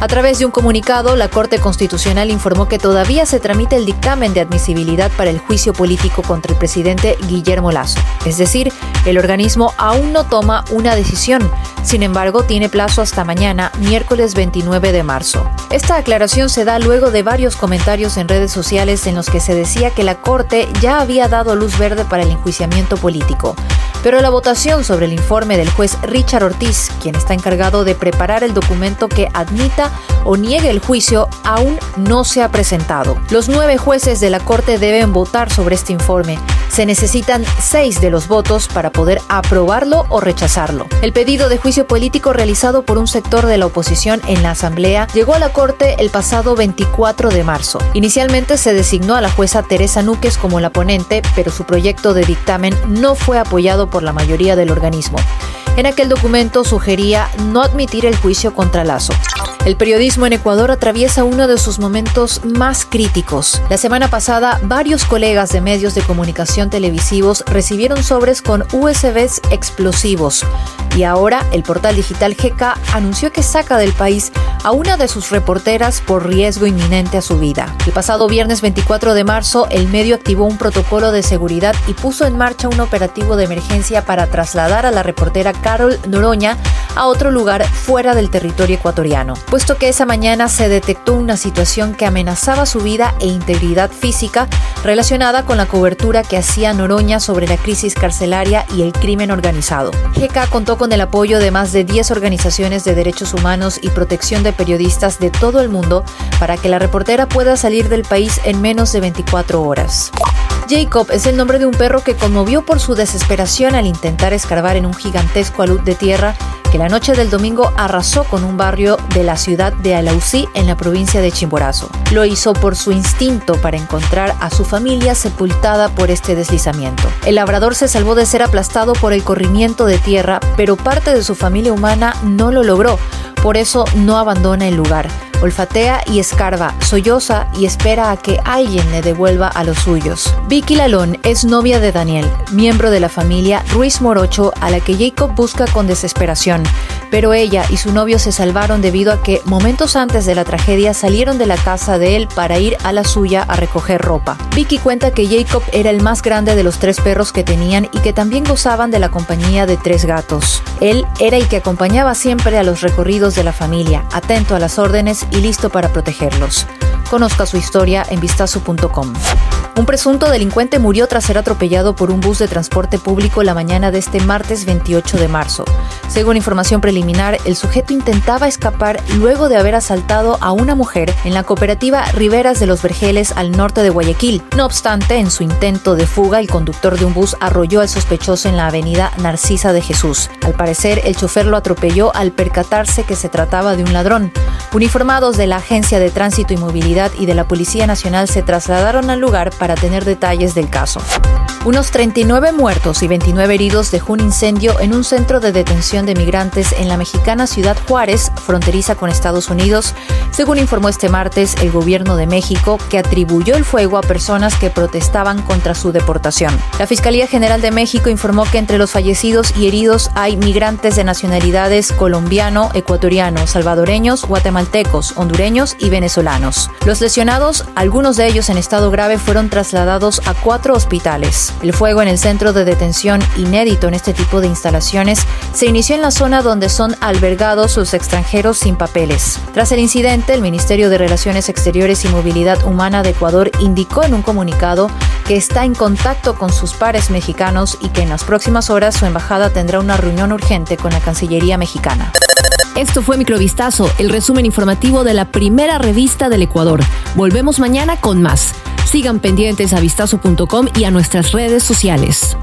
A través de un comunicado, la Corte Constitucional informó que todavía se tramita el dictamen de admisibilidad para el juicio político contra el presidente Guillermo Lazo. Es decir, el organismo aún no toma una decisión. Sin embargo, tiene plazo hasta mañana, miércoles 29 de marzo. Esta aclaración se da luego de varios comentarios en redes sociales en los que se decía que la Corte ya había dado luz verde para el enjuiciamiento político. Pero la votación sobre el informe del juez Richard Ortiz, quien está encargado de preparar el documento que admita o niegue el juicio, aún no se ha presentado. Los nueve jueces de la Corte deben votar sobre este informe. Se necesitan seis de los votos para poder aprobarlo o rechazarlo. El pedido de juicio político realizado por un sector de la oposición en la Asamblea llegó a la Corte el pasado 24 de marzo. Inicialmente se designó a la jueza Teresa Núquez como la ponente, pero su proyecto de dictamen no fue apoyado por la mayoría del organismo. En aquel documento sugería no admitir el juicio contra Lazo. El periodismo en Ecuador atraviesa uno de sus momentos más críticos. La semana pasada, varios colegas de medios de comunicación televisivos recibieron sobres con USBs explosivos. Y ahora el portal digital GK anunció que saca del país a una de sus reporteras por riesgo inminente a su vida. El pasado viernes 24 de marzo, el medio activó un protocolo de seguridad y puso en marcha un operativo de emergencia para trasladar a la reportera Carol Noroña a otro lugar fuera del territorio ecuatoriano, puesto que esa mañana se detectó una situación que amenazaba su vida e integridad física relacionada con la cobertura que hacía Noroña sobre la crisis carcelaria y el crimen organizado. GK contó con el apoyo de más de 10 organizaciones de derechos humanos y protección de periodistas de todo el mundo para que la reportera pueda salir del país en menos de 24 horas. Jacob es el nombre de un perro que conmovió por su desesperación al intentar escarbar en un gigantesco alud de tierra que la noche del domingo arrasó con un barrio de la ciudad de Alausí en la provincia de Chimborazo. Lo hizo por su instinto para encontrar a su familia sepultada por este deslizamiento. El labrador se salvó de ser aplastado por el corrimiento de tierra, pero parte de su familia humana no lo logró, por eso no abandona el lugar olfatea y escarba, solloza y espera a que alguien le devuelva a los suyos. Vicky Lalón es novia de Daniel, miembro de la familia Ruiz Morocho a la que Jacob busca con desesperación, pero ella y su novio se salvaron debido a que momentos antes de la tragedia salieron de la casa de él para ir a la suya a recoger ropa. Vicky cuenta que Jacob era el más grande de los tres perros que tenían y que también gozaban de la compañía de tres gatos. Él era el que acompañaba siempre a los recorridos de la familia, atento a las órdenes y listo para protegerlos. Conozca su historia en vistazo.com. Un presunto delincuente murió tras ser atropellado por un bus de transporte público la mañana de este martes 28 de marzo. Según información preliminar, el sujeto intentaba escapar luego de haber asaltado a una mujer en la cooperativa Riberas de los Vergeles al norte de Guayaquil. No obstante, en su intento de fuga, el conductor de un bus arrolló al sospechoso en la avenida Narcisa de Jesús. Al parecer, el chofer lo atropelló al percatarse que se trataba de un ladrón. Uniformados de la Agencia de Tránsito y Movilidad y de la Policía Nacional se trasladaron al lugar para tener detalles del caso. Unos 39 muertos y 29 heridos dejó un incendio en un centro de detención de migrantes en la mexicana ciudad Juárez, fronteriza con Estados Unidos, según informó este martes el gobierno de México, que atribuyó el fuego a personas que protestaban contra su deportación. La Fiscalía General de México informó que entre los fallecidos y heridos hay migrantes de nacionalidades colombiano, ecuatoriano, salvadoreños, guatemaltecos, hondureños y venezolanos. Los lesionados, algunos de ellos en estado grave, fueron trasladados a cuatro hospitales. El fuego en el centro de detención, inédito en este tipo de instalaciones, se inició en la zona donde son albergados los extranjeros sin papeles. Tras el incidente, el Ministerio de Relaciones Exteriores y Movilidad Humana de Ecuador indicó en un comunicado que está en contacto con sus pares mexicanos y que en las próximas horas su embajada tendrá una reunión urgente con la Cancillería mexicana. Esto fue Microvistazo, el resumen informativo de la primera revista del Ecuador. Volvemos mañana con más. Sigan pendientes a vistazo.com y a nuestras redes sociales.